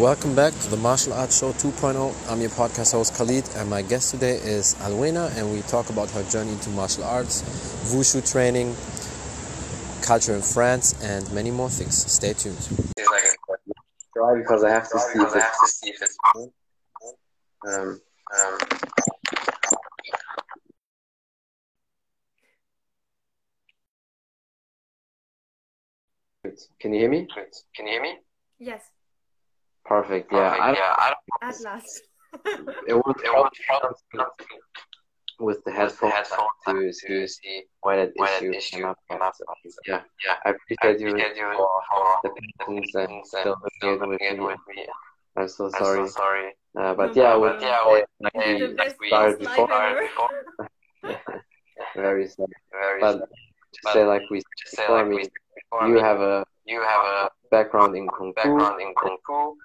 Welcome back to the Martial Arts Show 2.0. I'm your podcast host Khalid, and my guest today is Alwena, and we talk about her journey into martial arts, wushu training, culture in France, and many more things. Stay tuned. Try because I have to see if it's. Um, um, Can you hear me? Can you hear me? Yes, Perfect. Yeah, I, yeah, I at last. it was it was problem with the headphones headphones to to see see why that why issue that issue came up. came up. Yeah, Yeah, I I appreciate you appreciate you for for the the patience and still and looking looking at at with with me. me. I'm so I'm sorry. so sorry. Uh, but No yeah, problem. with But yeah, with- like This is we started life before, ever. very sad. Very But to say like we to say like we before, you have a you have a background in kung fu. background in kung fu.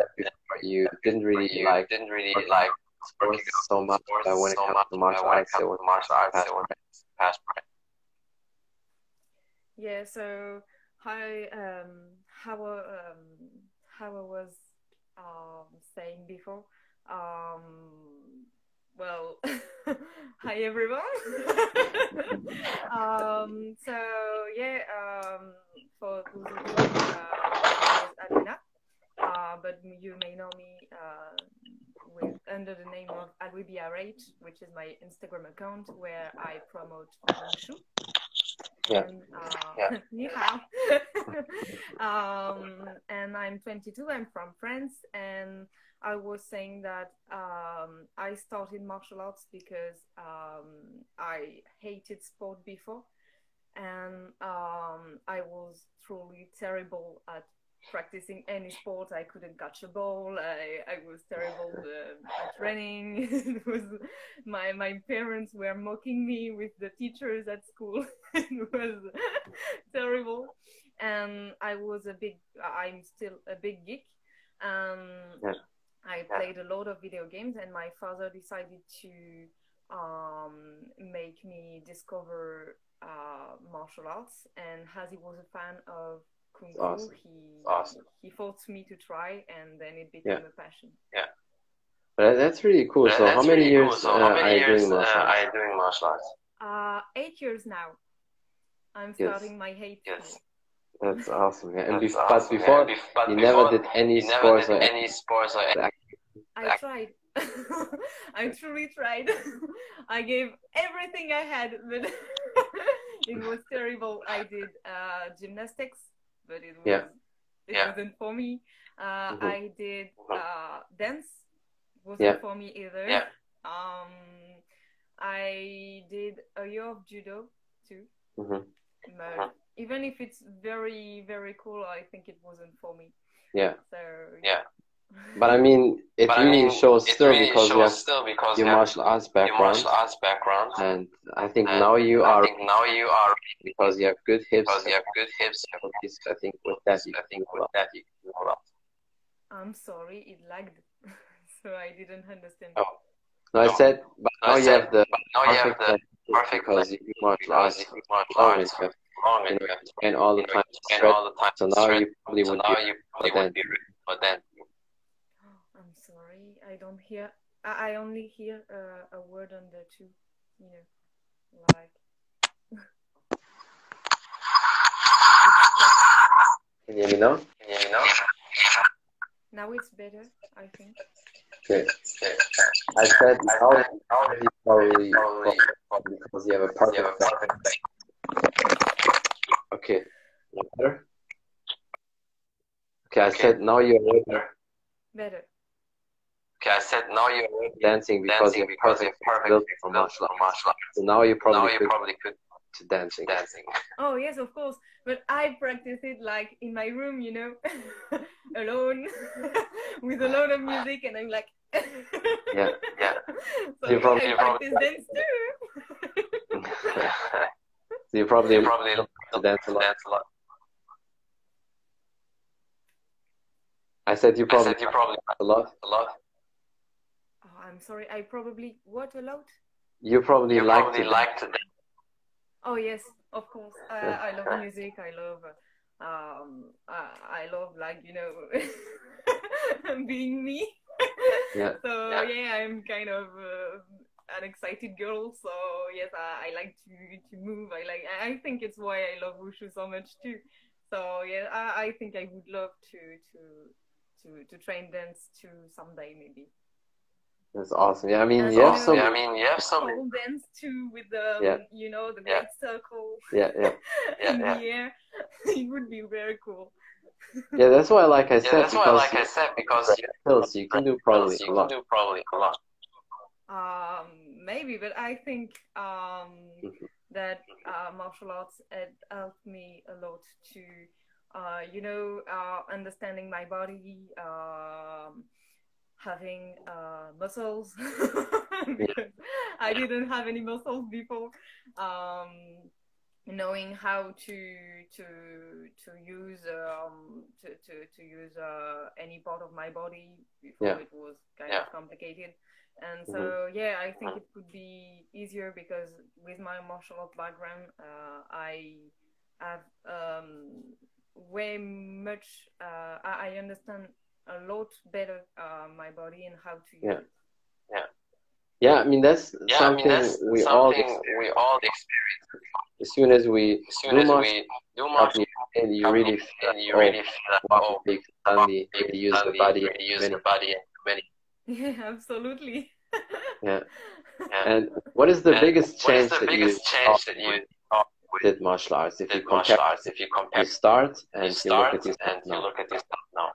You didn't really you like didn't really like sports so much, sports but when it so comes much, to martial arts, comes it to was martial arts, past it was past pride. Yeah, so how um how um how I was um saying before um well hi everyone um so yeah um for those of you uh, is Alwena uh, but you may know me uh, with under the name of alwe_brh which is my Instagram account where I promote wushu Yeah. and, uh, Yeah. um, and I'm 22. I'm from France, and I was saying that um, I started martial arts because um, I hated sport before, and um, I was truly terrible at practicing any sport. I couldn't catch a ball. I, I was terrible uh, at running. it was my my parents were mocking me with the teachers at school. it was terrible, and I was a big. I'm still a big geek. Um, Yeah. I played a lot of video games, and my father decided to um, make me discover uh, martial arts. And as he was a fan of kung fu, Awesome. he Awesome. he forced me to try, and then it became Yeah. a passion. But that's really cool. So That's how many really years cool. So uh, how are many you years doing uh, martial are arts? you doing martial arts? Uh, eight years now. I'm Yes. starting my eighth Yes. year. That's awesome. Yeah. And That's bef- awesome. but before Yeah, bef- but you before, never did any never sports did or any sports or any I tried. I truly tried. I gave everything I had, but it was terrible. I did uh, gymnastics, but it was Yeah. it Yeah. wasn't for me. Uh, Mhm. I did Mhm. uh, dance, wasn't Yeah. for me either. Yeah. Um, I did a year of judo too. Mhm. But even if it's very very cool, I think it wasn't for me. Yeah. So Yeah. But I mean, it But I really mean, shows still really because you shows have still because your you have martial arts your background, martial arts background. and I think And now you I are think now you are because you have good hips. because you have good hips. I think with that you I can think do a with lot. that you can do a lot. I'm sorry, it lagged, so I didn't understand. Oh. No, I said, but I now you said, have the but now you have perfect the perfect because you do martial because arts you martial always arts have long and you have to and all the you time and all the time So now you probably So would now be you probably then- would be ready for that. I'm sorry, I don't hear. I I only hear uh, a word on the two, you know, like. Can you hear me now? Can you hear me now? Now it's better, I think. Okay. Okay. I said now Now you probably probably because you have a you have perfect a technique. perfect Okay. Better? Okay, I Okay. said now you're better Better. Okay, I said now you're already dancing because dancing you're because you're perfect perfect built for for martial arts. martial arts. So now you probably Now probably you could probably could to dancing. dancing. Oh yes, of course. But I practice it like in my room, you know, alone, with a lot of music, and I'm like. Yeah, yeah. So You probably- I you probably- practice dance too. So you probably you probably to dance a lot. dance a lot. I said you I probably said you probably a lot. a lot. Oh, I'm sorry. I probably what a lot. You probably You like probably to like to dance. Oh yes, of course. Uh, I love music. I love um, I, I love like you know being me. Yeah. So Yeah. yeah, I'm kind of uh, an excited girl. So yes, I, I like to to move. I like. I I think it's why I love wushu so much too. So yeah, I, I think I would love to to to to train dance too someday maybe. That's awesome. Yeah, I mean, And you have some. Yeah, I mean, you have some. Pole dance too with the Yeah. you know the Yeah. circle Yeah, yeah, Yeah, in yeah. the air. it would be very cool. yeah. That's why, like I Yeah, said, that's why, because like I said, because you you can do probably you a can do probably a lot. Um, maybe, but I think um, Mhm. that uh, martial arts helped me a lot to, uh, you know, uh, understanding my body, um, having uh, muscles. I didn't have any muscles before. Um, knowing how to to to use um, to, to, to use uh, any part of my body before Yeah. it was kind Yeah. of complicated. And so, yeah, I think it could be easier because with my martial art background, uh, I have um, way much, uh, I I understand a lot better uh, my body and how to use Yeah. it. Yeah, I mean that's Yeah, I something mean, that's we all something experience. we all experience. As soon as we As soon do as martial we do art, martial and you arts, really feel and you really feel like, oh, oh, big suddenly really use the body really in use many the body and many. Yeah, absolutely. Yeah. Yeah. And what is the And biggest change the that biggest you change that you did martial arts? If you did martial compare, arts? If you compare, you start and you you, start look at yourself and you now. look at yourself now.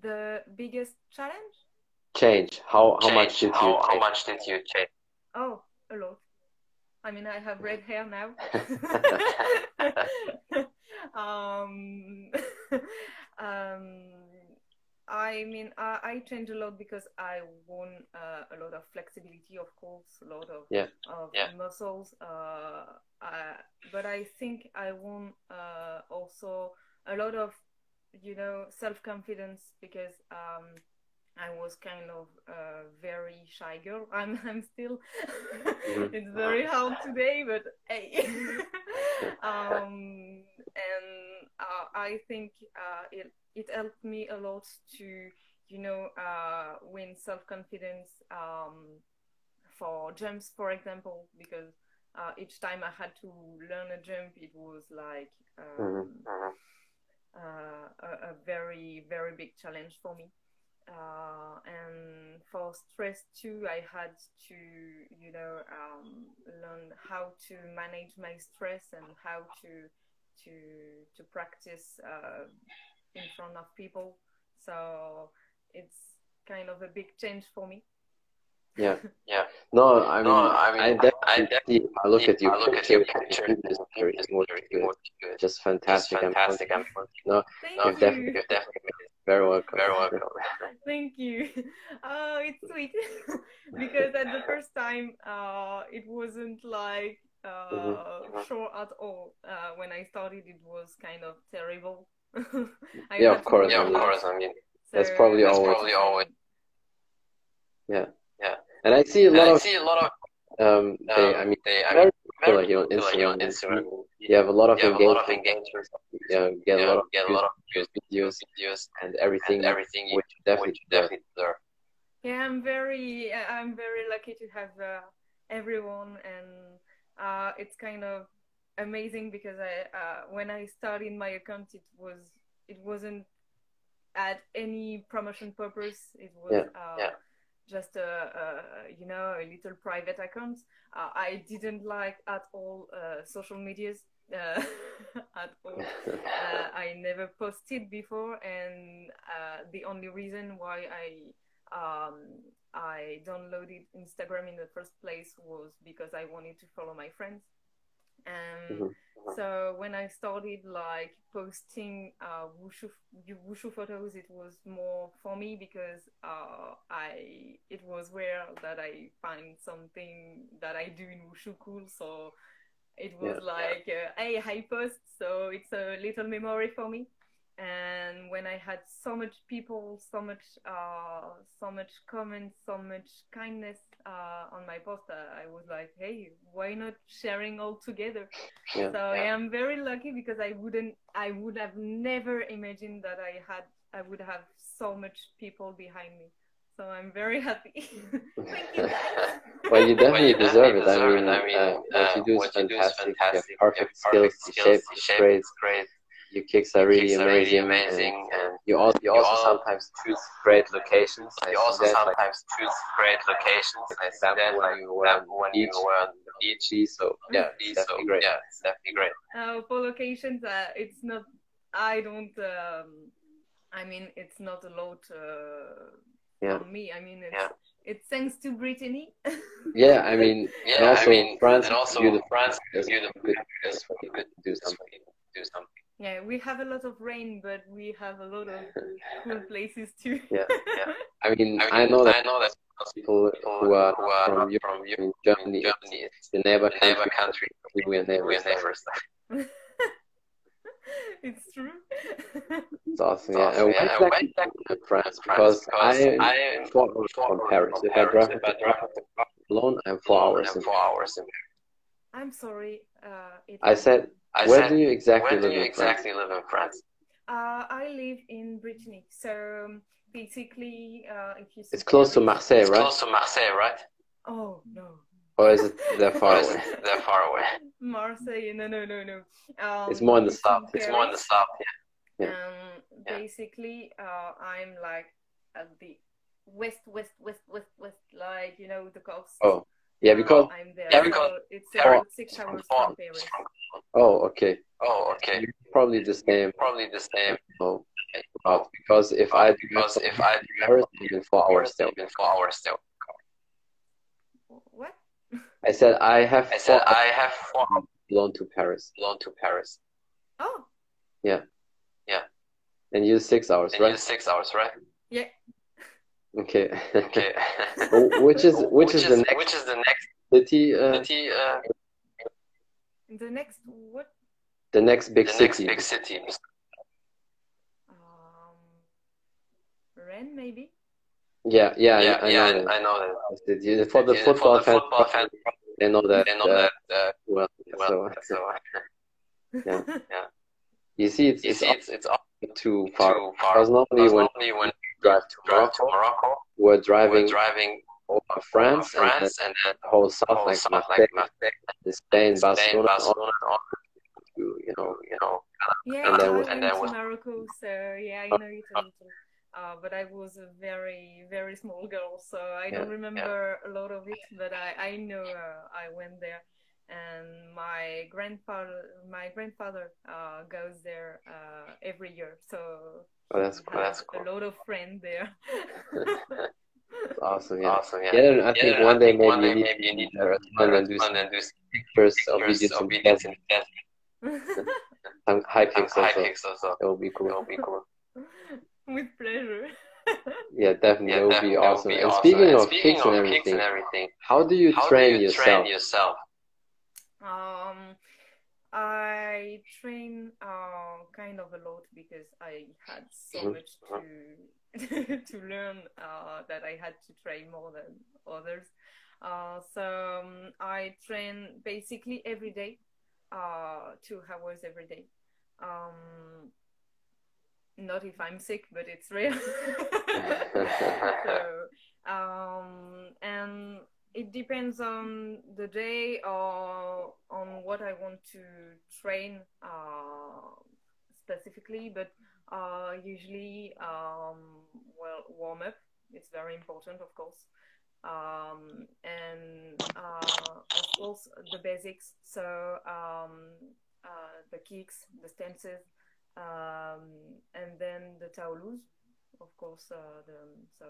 the biggest challenge? Change. How how much Change. did you how, how change? much did you change? Oh, a lot. I mean, I have red hair now. um, um, I mean, I, I change a lot because I want uh, a lot of flexibility, of course, a lot of Yeah. of Yeah. muscles. Uh, uh, but I think I want uh, also a lot of, you know, self confidence because um, I was kind of a very shy girl. I'm I'm still. Mhm. it's very hard today, but hey. um, and uh, I think uh, it it helped me a lot to you know uh, win self confidence um, for jumps, for example, because uh, each time I had to learn a jump, it was like. Um, Mhm. Mhm. uh, a, a very very big challenge for me uh, and for stress too i had to you know um, learn how to manage my stress and how to to to practice uh, in front of people so it's kind of a big change for me Yeah. Yeah. No, I mean, No, I mean, I definitely I see. I look at you. I look at your picture. It's very It's good. very good. good. Just Just fantastic. I'm fantastic. I'm No, thank no, you're definitely you're definitely very welcome. very welcome. Thank you. Oh, it's sweet because at the first time, uh, it wasn't like uh, Mhm. sure at all. Uh, when I started, it was kind of terrible. I Yeah, of course. Yeah, of lot. course. I mean, That's probably that's always- probably always- And I see a and lot I of see a lot of. um, they, um, I mean, they, I very mean, popular very here on popular here on Instagram. Instagram. You have a lot of You have a lot of engagement. engagement. Yeah, get a lot of get a views, lot of views, videos videos, and everything, and everything you which you definitely which you deserve. definitely deserve. Yeah, I'm very, I'm very lucky to have uh, everyone, and uh, it's kind of amazing because I, uh, when I started my account, it was, it wasn't at any promotion purpose. It was Yeah, uh, yeah. just a, a, you know, a little private account. Uh, I didn't like at all uh, social medias. Uh, at all uh, I never posted before, and uh, the only reason why I um, I downloaded Instagram in the first place was because I wanted to follow my friends. And Mhm. so when I started like posting uh, wushu wushu photos, it was more for me because uh, I it was where that I find something that I do in wushu cool. So it was Yeah. like, uh, hey, I post, so it's a little memory for me. And when I had so much people, so much, uh, so much comments, so much kindness, uh, on my post, uh, I was like, hey, why not sharing all together? Yeah. So I am very lucky because I wouldn't, I would have never imagined that I had, I would have so much people behind me. So I'm very happy. Thank you. Well, you definitely Well, you deserve it. definitely I deserve mean, it. I uh, mean, what you uh, do is what you do is fantastic. You have perfect You have skills. perfect The shape skills. is The shape great. is great. Your kicks are really Kicks are really amazing. and and You also, you You also al- sometimes choose great locations. I you also that, like, sometimes choose great locations. for I see example, that, when like, you were on when the you were on the beach. So yeah, Yeah, it's so definitely great. yeah, it's definitely great. Uh, for locations, uh, it's not. I don't. Um, I mean, it's not a lot uh, Yeah. on me. I mean, it's Yeah. it's thanks to Brittany. Yeah, I mean, Yeah, and also I mean, France, and also you the France, is you the good, is good good to do is something. do something. Yeah, we have a lot of rain, but we have a lot of cool places too. Yeah, yeah. I mean, I, I know that I know that people people who are who are from not Europe, from Europe, Germany, Germany, it's the neighbor the country. neighbor country, We are neighbors. we are neighbors. it's true. It's awesome. Yeah, awesome, and yeah. when And exactly when you France? France, Because I I am four hours from Paris. If I drive if I drive alone, I'm four hours. In four hours in I'm sorry. Uh, I said, I where said, do you exactly where do live you in France? exactly live in France? Uh, I live in Brittany, so um, basically, uh, if you. It's close to Marseille, It's right? close to Marseille, right? Oh no. Or is it that Or far away? it that far away? Marseille, no, no, no, no. Um, It's more in the south. It's more in the south. Yeah. Yeah. Um, Yeah. basically, uh, I'm like at the west, west, west, west, west, like you know the coast. Oh, yeah, because Uh, I'm there. Yeah, so because it's Paris- six hours from Paris. oh, okay, Oh, okay. probably the same. Probably the same. Oh, route, because if I do Because if I Paris, even four hours still. even four hours still. What? I said I have I said I have four hours alone to Paris, alone to Paris. Oh, Yeah. Yeah. and you six hours, And you right? six hours, right? yeah. Okay. Okay. which is which is the next which is the next city? Uh, city? Uh, The next what? the next big the city. next big city. Um, Rennes maybe. Yeah, yeah, Yeah, I, I yeah, know. I know that. City. For the Yeah, football for the fans, football fans, they know that. they know uh, that uh, well. well. so So Yeah. you see, it's you it's see, it's it's all too far. too far. Because normally Because when normally when you drive to drive to Morocco, Morocco, we're we're driving driving over over France, and then and then the whole south, whole like south, Marseille, like Marseille, Spain, Spain, Barcelona, all Barcelona, all to, you know, you know. Yeah, And then I we- went and then to Morocco, so yeah, I know it a. Uh, but I was a very, very small girl, so I don't Yeah, remember a lot of it. But I, I know uh, I went there, and my grandfather, my grandfather uh, goes there uh, every year, so Oh, that's cool. That's cool. a lot of friends there. That's awesome. Yeah. Awesome, yeah. Yeah, then I think Yeah, one I day think maybe one you day need maybe you need to respond and do some then do pictures of pictures videos of and videos test and test some high some kicks high also. kicks also. That would be That cool. would be cool. With pleasure. Yeah, definitely. Yeah, that would be awesome. be And awesome. speaking And of speaking kicks and everything, and everything, how do you how train do you yourself? train yourself? I train uh, kind of a lot because I had so Mhm. much to to learn uh, that I had to train more than others. Uh, so um, I train basically every day, uh, two hours every day. Um, not if I'm sick, but it's real. so, um, and it depends on the day or on what I want to train uh, specifically, but uh, usually, um, well, warm up. It's very important, of course. Um, and uh, of course, the basics. So, um, uh, the kicks, the stances, um, and then the taolus, of course. Uh, the, so,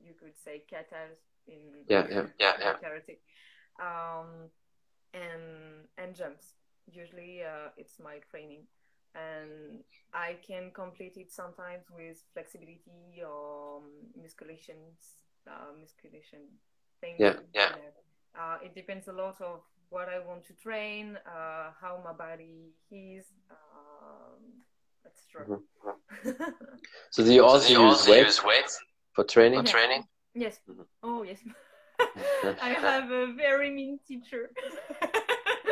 you could say katas in Yeah, yeah. Yeah, yeah. karate um, and and jumps usually uh, it's my training and i can complete it sometimes with flexibility or um, musculation uh, musculation things Yeah, yeah. uh, it depends a lot of what i want to train uh, how my body is um, etc So do you also do you use also weights use weights for training? for training? Yes. Mhm. Oh yes. I have a very mean teacher.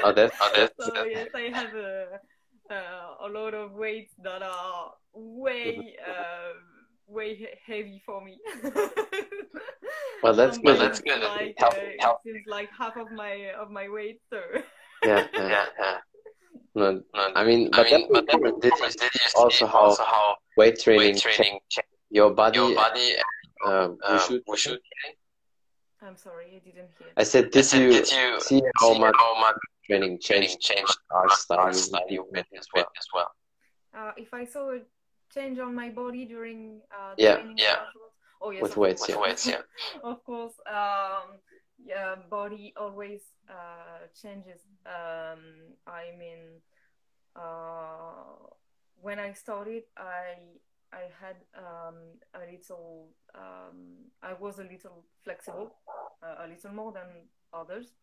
Oh, that's, Oh, that's- so yes, I have a uh, a lot of weights that are way uh, way heavy for me. Well, that's good. Sometimes That's good. it's Like, Help- uh, help. It seems like half of my of my weight. So yeah, yeah. Yeah, yeah. No, No, I mean, I but mean, but that's important. Did Did you you also how also how weight training, weight change training change your body? your body? Um, Um, wushu? wushu. I'm sorry, I didn't hear. I said, I did said, you did you see how see much how much training training changed changed our our style study with with as well? as well? Uh, if I saw a change on my body during uh, Yeah, training yeah. afterwards- Oh yes, With of weights, course. With yeah. weights, yeah. of course. Um, yeah, body always uh, changes. Um, I mean, uh, when I started, I I had um, a little. Um, I was a little flexible, uh, a little more than others,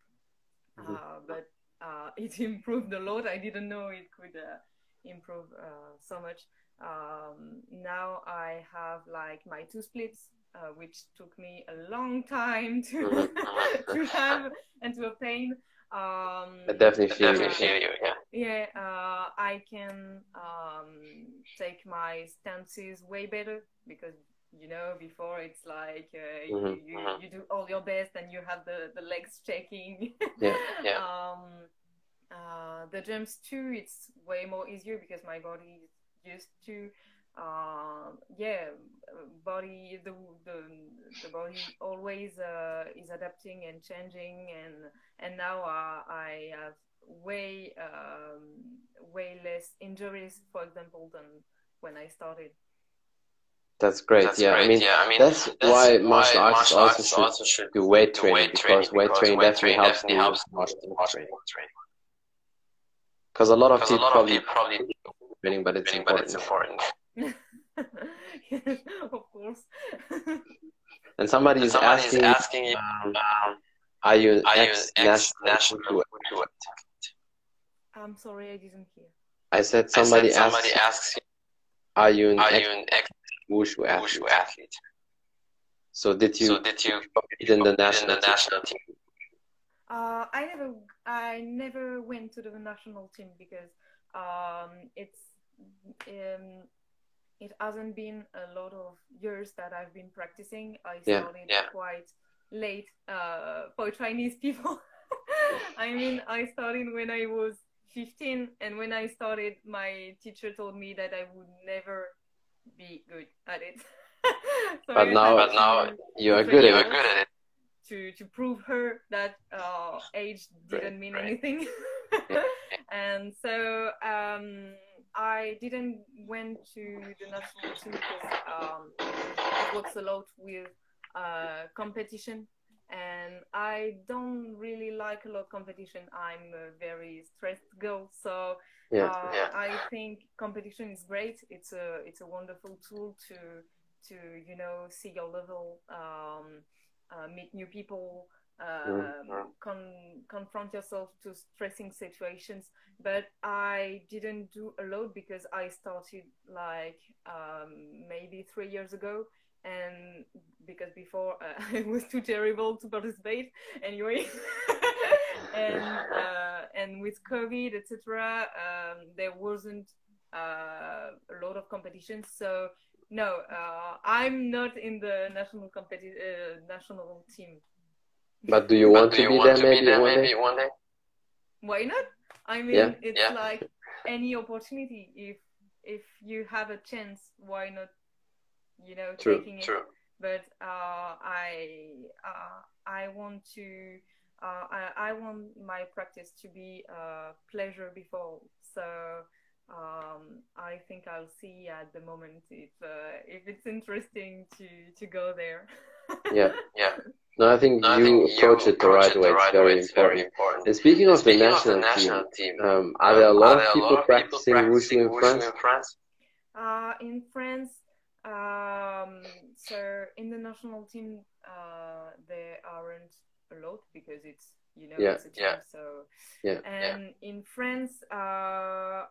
Mhm. uh, but uh, it improved a lot. I didn't know it could uh, improve uh, so much. Um, now I have like my two splits, uh, which took me a long time to to have and to obtain. Um, I definitely feel you. you, yeah. yeah, uh, I can um, take my stances way better because you know before it's like uh, Mhm, you, you, mhm. you do all your best and you have the, the legs shaking. Yeah, yeah. Um, uh, the jumps too, it's way more easier because my body is used to. Uh, yeah, uh, body the the the body always uh, is adapting and changing and and now uh, I have way um, way less injuries, for example, than when I started. That's great. That's yeah, great. I mean, yeah, I mean, that's, why martial arts martial also should also should do weight do training weight because weight training definitely training helps definitely you helps martial with arts training. training. Because a lot of people probably probably training, but it's training, but it's important. Yes, of course. And somebody And is somebody asking, is asking you, um, um, are you an are you ex an national? ex-national wushu I'm sorry, I didn't hear. I said I somebody said somebody asks, asks you, are you an are ex you an ex wushu athlete? wushu athlete? So did you So did you compete in the national in the team? national team? Uh, I never, I never went to the national team because um, it's, um, it hasn't been a lot of years that I've been practicing. I Yeah, started yeah. quite late uh, for Chinese people. I mean, I started when I was 15, and when I started, my teacher told me that I would never be good at it. so But now- But now You are good You are good at it. to to prove her that uh, age didn't Right, mean right. anything. and so um, I didn't went to the national team because um, it works a lot with uh, competition. And I don't really like a lot of competition. I'm a very stressed girl, so Yeah. uh, Yeah. I think competition is great. It's a it's a wonderful tool to to you know see your level, um, uh, meet new people, um, Mhm. con- confront yourself to stressing situations. But I didn't do a lot because I started like um, maybe three years ago. And because before uh, I was too terrible to participate anyway, and uh, and with COVID, etc., um, there wasn't uh, a lot of competition. So no, uh, I'm not in the national competi- uh, national team. But do you But want do to you be want there to be maybe there one maybe day? one day? Why not? I mean, Yeah. it's Yeah. like any opportunity. If if you have a chance, why not? You know, True, taking it. True. but uh, I uh, I want to uh, I, I want my practice to be uh, pleasure before. So um, I think I'll see at the moment if uh, if it's interesting to to go there. Yeah. Yeah. No, I think No, I you think approach it the approach right way. It's very It's very important. important. And speaking of the national of the team, national team, um, are there a lot are there of people practicing wushu in France? in France? Uh, in France, um, so in the national team, uh, there aren't a lot because it's you know Yeah, it's a team. yeah. So Yeah. and in France, uh,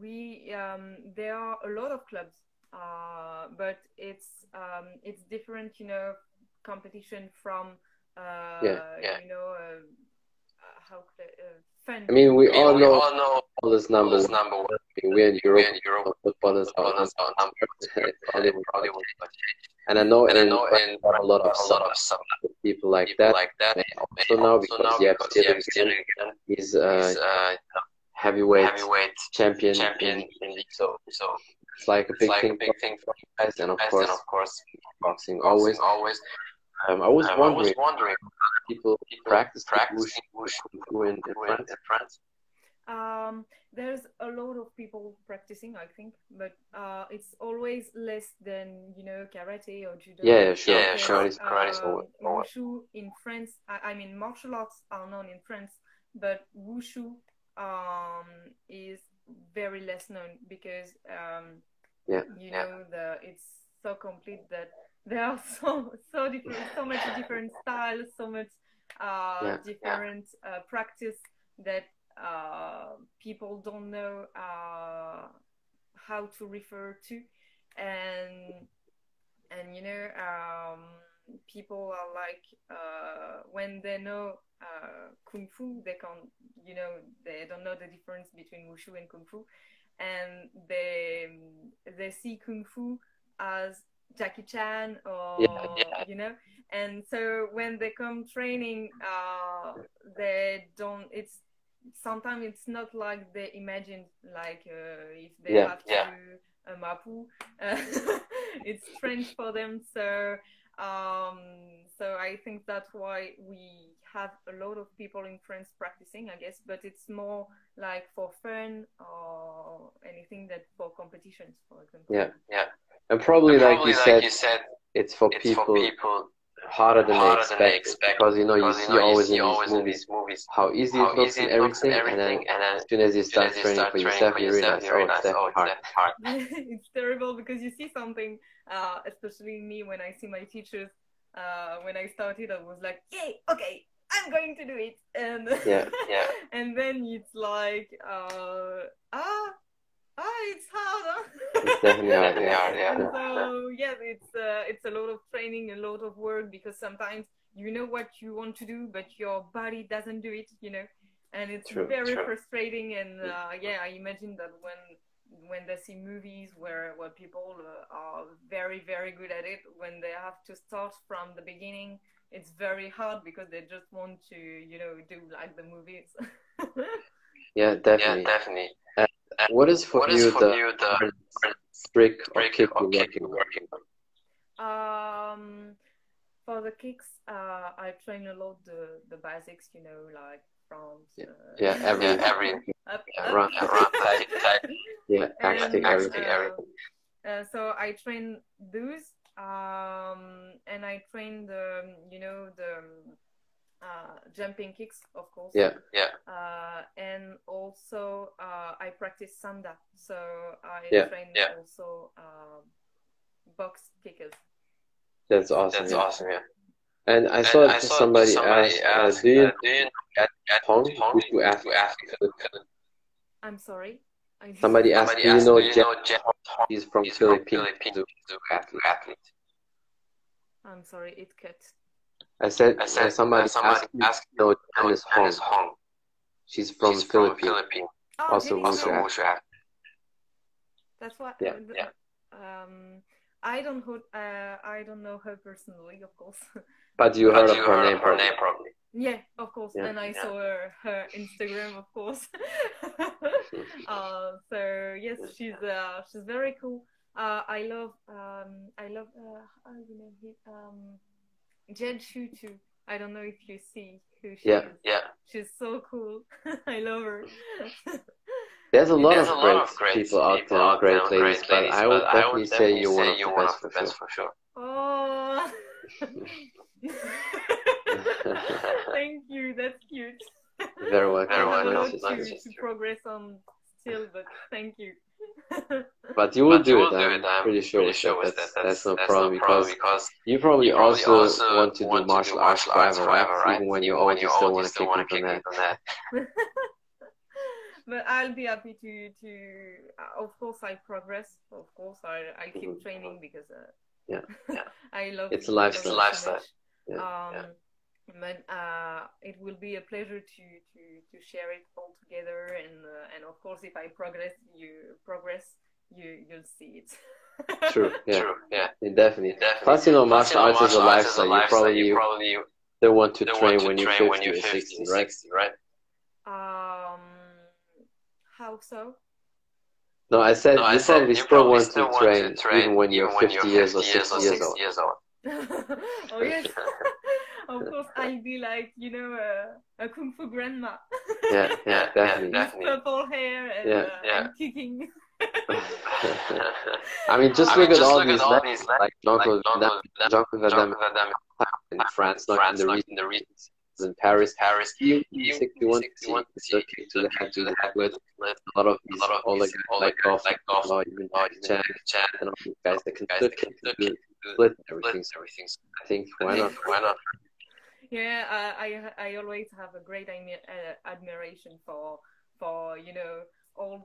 we um, there are a lot of clubs, uh, but it's um, it's different, you know, competition from uh, Yeah, yeah. you know uh, uh, how could I, uh. I mean, we We all we know all know footballers number Number's one. number one. We're in We're Europe. in Europe. Footballers are Footballers number number probably will probably will change. not change. And I know And I know France, in a lot of a lot of some some people like people that. like that. May may also now also because now you have because you have Cyril Cyril Guillen, he's uh, uh, heavyweight heavyweight champion. champion in- in. So so It's like a it's big like a thing big thing for for guys, and of us. course, And of course, boxing always always. Always. Um, I was Um, I was wondering, wondering, people people practice practicing wushu wushu wushu in, in in France. in France. Um, there's a lot of people practicing, I think, but uh, it's always less than you know karate or judo. Yeah, yeah, sure. Yeah, Because, sure. Karate's- karate's um, always- always- wushu in France. I, I mean, martial arts are known in France, but wushu um, is very less known because um, Yeah. you Yeah. know the it's so complete that there are so so different, so much different styles, so much uh, Yeah. different uh, practice that uh, people don't know uh, how to refer to, and and you know um, people are like uh, when they know uh, kung fu, they can't you know they don't know the difference between wushu and kung fu, and they they see kung fu as Jackie Chan or Yeah, yeah. you know and so when they come training uh they don't it's sometimes it's not like they imagined like uh, if they Yeah, have to a mapu uh, it's strange for them so um so i think that's why we have a lot of people in france practicing i guess but it's more like for fun or anything that for competitions for example Yeah. Yeah. And probably, And like probably, you like said, you said, it's for it's people for people harder than harder they than they expect, expect because you know you because, see you always, see in, always these in movies these movies how easy how it looks easy and it everything, and then everything, and then as soon as you as soon start as you training start for training yourself, for you yourself, realize, you oh, realize, it's oh, it's hard. that hard. it's terrible because you see something, uh, especially me when I see my teachers. Uh, when I started, I was like, "Yay, okay, I'm going to do it," and Yeah, yeah. and then it's like, uh, ah, ah, it's hard. Huh? It's definitely hard, Definitely hard, yeah. So yeah, it's uh, it's a lot of training, a lot of work because sometimes you know what you want to do, but your body doesn't do it, you know, and it's True, very true. frustrating. And uh, yeah, I imagine that when when they see movies where where people uh, are very very good at it, when they have to start from the beginning, it's very hard because they just want to you know do like the movies. yeah, Yeah, definitely. Definitely. What is for What you is for the you the trick or break kick or you're kick working you're on? working on? Um, for the kicks, uh, I train a lot the the basics, you know, like from Yeah. uh, Yeah, every, Yeah, every up, yeah, up. run- run, tight, tight. yeah, And, axe kick, axe everything. kick, everything. Uh, so I train those, um, and I train the you know the uh, jumping kicks, of course. Yeah. Yeah. Uh, and also uh, I practice sanda, so I Yeah. train Yeah. also uh, box kickers. That's awesome. That's yeah. awesome, yeah. And I And saw, I saw somebody, somebody asked, ask, uh, do you uh, do you know at, at Hong, Hong, who asked- who asked I'm sorry. I Somebody asked, Somebody do you know do you Jeff? know Jeff? He's from He's from Philippines. Philippines. He's an athlete. athlete. I'm sorry, it cut. I said, I uh, said somebody, uh, somebody asked, you, asked, do you know no, Janice Hong. Hong. She's from She's Philippines. from Philippines. Oh, Also Jenny, Also, Wushu wushu. That's what. Yeah, uh, yeah. Um, I don't know. Uh, I don't know her personally, of course. But you But heard you of her heard name, of her probably. name probably. yeah, of course. Yeah, and I yeah. saw her, her Instagram, of course. uh, so yes, she's uh, she's very cool. Uh, I love um, I love uh, how do you know him? Um, Jed Shutu. I don't know if you see who she Yeah. is. Yeah. She's so cool. I love her. There's a lot There's of a great lot of great people out there, out great there, ladies, but ladies, I would but definitely say you're one of the you're best for best sure. for sure. Oh. Thank you. That's cute. Very welcome. I have a welcome. lot It's- to, That's to progress on still, but thank you. But you will But you do will it. do I'm it. I'm pretty sure pretty with sure that. with That's, that's no That's problem no problem because because you probably you probably also, also want to do want do martial arts martial arts forever, right? forever, right? Even when you're old, when you you're still old, want you to still kick want to people kick in that. people in that. but I'll be happy to to. Uh, of course, I progress. Of course, I I keep Mhm. training because uh, Yeah. Yeah. I love It's a it lifestyle. so Lifestyle. Yeah, Um, yeah. But uh, it will be a pleasure to, to, to share it all together, and uh, and of course, if I progress, you progress, you you'll see it. True. Yeah. True. Yeah. Yeah, Definitely. Definitely. Plus, you know, Plus, martial you arts is a martial arts lifestyle. You probably you probably you don't want to don't train want to when you're 50 when you're or 50 60, or right? 60, right? um, how so? No, I said No, I you said probably you still probably want still to want train, to train even when you're 50 years or 60 years old. years old. oh yes, of course I'll be like you know a, a kung fu grandma. Yeah, yeah, definitely. definitely. Purple hair and, Yeah. uh, Yeah. and kicking. I mean, just I mean, look at just all look these at all these like Jean-Claude Damme, Jean-Claude Van Damme Jean-Claude Van Damme in France, not France, in the region, in the regions. in Paris. Paris, He he 61 61 he still kick to the head, to the head with a lot of these lot of older these guys older like Goff, like Goff, or even or Chan, Chan, and all these guys that can guys still can to still the kick split everything. Everything. I think why not? Why not? Yeah, I I always have a great uh, admiration for for you know old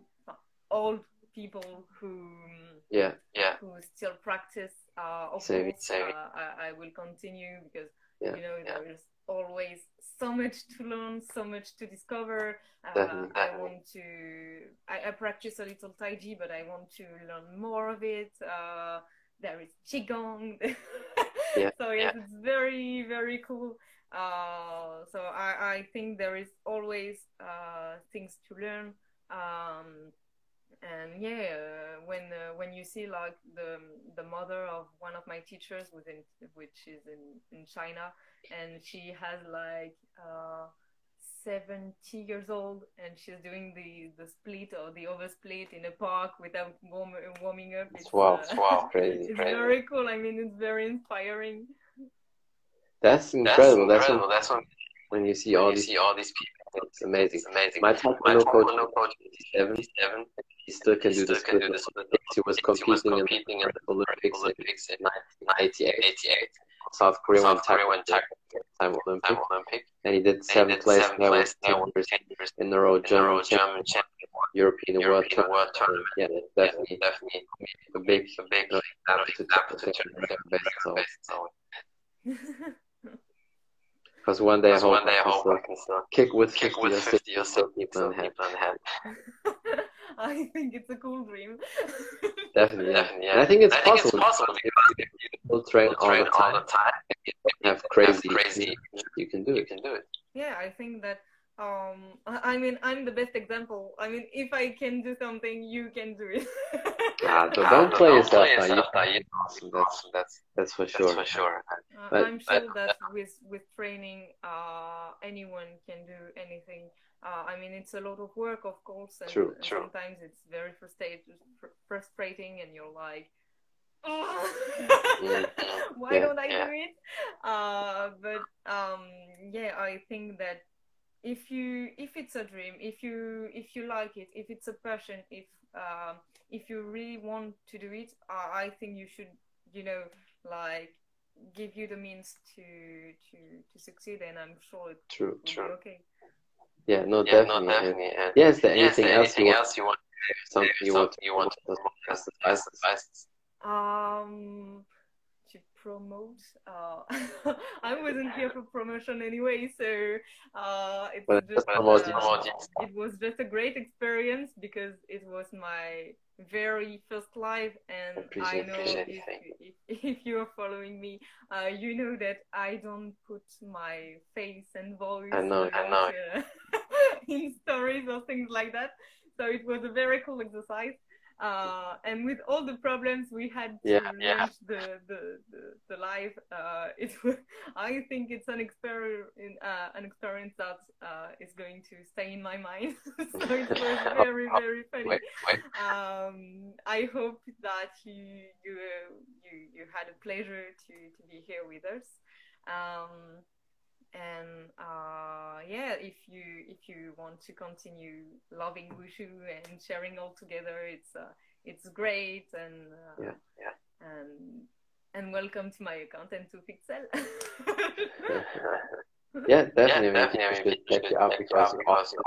old people who Yeah, Yeah. who still practice. Uh, of Same, course, same. Uh, I, I will continue because Yeah, you know yeah. there is always so much to learn, so much to discover. Uh, Definitely. I want to. I, I practice a little Tai Chi, but I want to learn more of it. Uh, there is Qigong. Yeah, so yes, it's very very cool. Uh, so I, I think there is always uh, things to learn. Um, and yeah, uh, when uh, when you see like the the mother of one of my teachers was in which is in in China, and she has like uh, 70 years old, and she's doing the the split or the over split in a park without warm, warming up. It's, Wow, uh, wow, crazy. it's crazy. very cool. I mean, it's very inspiring. That's incredible. That's, incredible. when, That's when when you see all you these. see all these people. It's amazing. It's amazing. My My taekwondo coach, coach, 57, 57, he still can he do the still can do the. He was He was competing in the Olympics in Olympics in 1988. South Korea won Korea won time time Olympic, Olympic. and he did And seventh he did place. seventh That place. was That 10 was years in a row. German champion, German champion. European, and world world tournament. Yeah, definitely definitely a big, a big you know, example to example to take turn the record best. So, best. So, because one day I because hope one day I I can hope still I can still kick with kick 50 with or 50 or still 60 keep still on hand. keep on hand. I think it's a cool dream. Definitely, yeah. Definitely, And I think it's I think possible. it's possible If you still train all train the all time, the time. have crazy, crazy. you can do it. You it. can do it. yeah, I think that. Um, I I mean, I'm the best example. I mean, if I can do something, you can do it. Ah, don't, don't play yourself play yourself You- down. You- Awesome. That's, That's that's for sure. that's sure. for sure. Uh, But- I'm sure but- that with with training, uh, anyone can do anything. Uh, I mean, it's a lot of work, of course, and, True, and true. sometimes it's very frustrating, fr- frustrating, and you're like, "Ugh, Mm, why yeah, don't I yeah. do it? Uh, but um, yeah, I think that if you if it's a dream, if you if you like it, if it's a passion, if um, if you really want to do it, uh, I think you should, you know, like give you the means to to to succeed, and I'm sure it True. will True. be okay. Yeah, no, Yeah, no, definitely. And- definitely. And Yeah, is there yes, anything else you want? else you want? Something you want? Something you want to promote promote as the as fastest? the fastest? Um, to promote, uh, I wasn't here for promotion anyway, so uh, it's But just uh, it. It. it was just a great experience because it was my very first live, and I know if, if, if you are following me, uh, you know that I don't put my face and voice I know, I know. uh, in stories or things like that. So it was a very cool exercise. Uh, and with all the problems we had to Yeah, yeah. the, the, the, the live, uh, it was, I think it's an experience, uh, an experience that uh, is going to stay in my mind. so it was very, very funny. Wait, wait. Um, I hope that you you uh, you you had a pleasure to to be here with us. Um, and uh, yeah, if you if you want to continue loving wushu and sharing all together, it's uh, it's great and uh, Yeah, yeah. and and welcome to my account and to Pixel. Yeah, definitely. Yeah, definitely. I should check you out because awesome.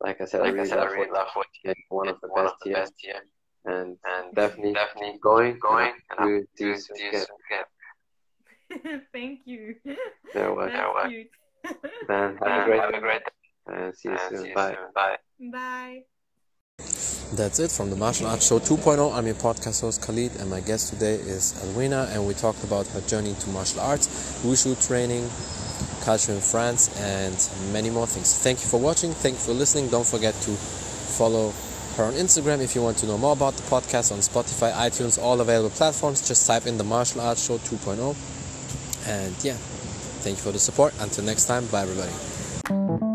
Like I said, I Like I really said, I love really what love what you're one of the one best of the here. best here. and and definitely definitely going going and we see you soon again. Thank you. You're welcome. That's cute. Then have a great have a great and see you soon. Bye. Bye. Bye. That's it from the Martial Arts Show 2.0. I'm your podcast host Khalid, and my guest today is Alwena, and we talked about her journey to martial arts, wushu training, culture in France, and many more things. Thank you for watching. Thank you for listening. Don't forget to follow her on Instagram if you want to know more about the podcast on Spotify, iTunes, all available platforms. Just type in the Martial Arts Show 2.0. And yeah, thank you for the support. Until next time, bye everybody.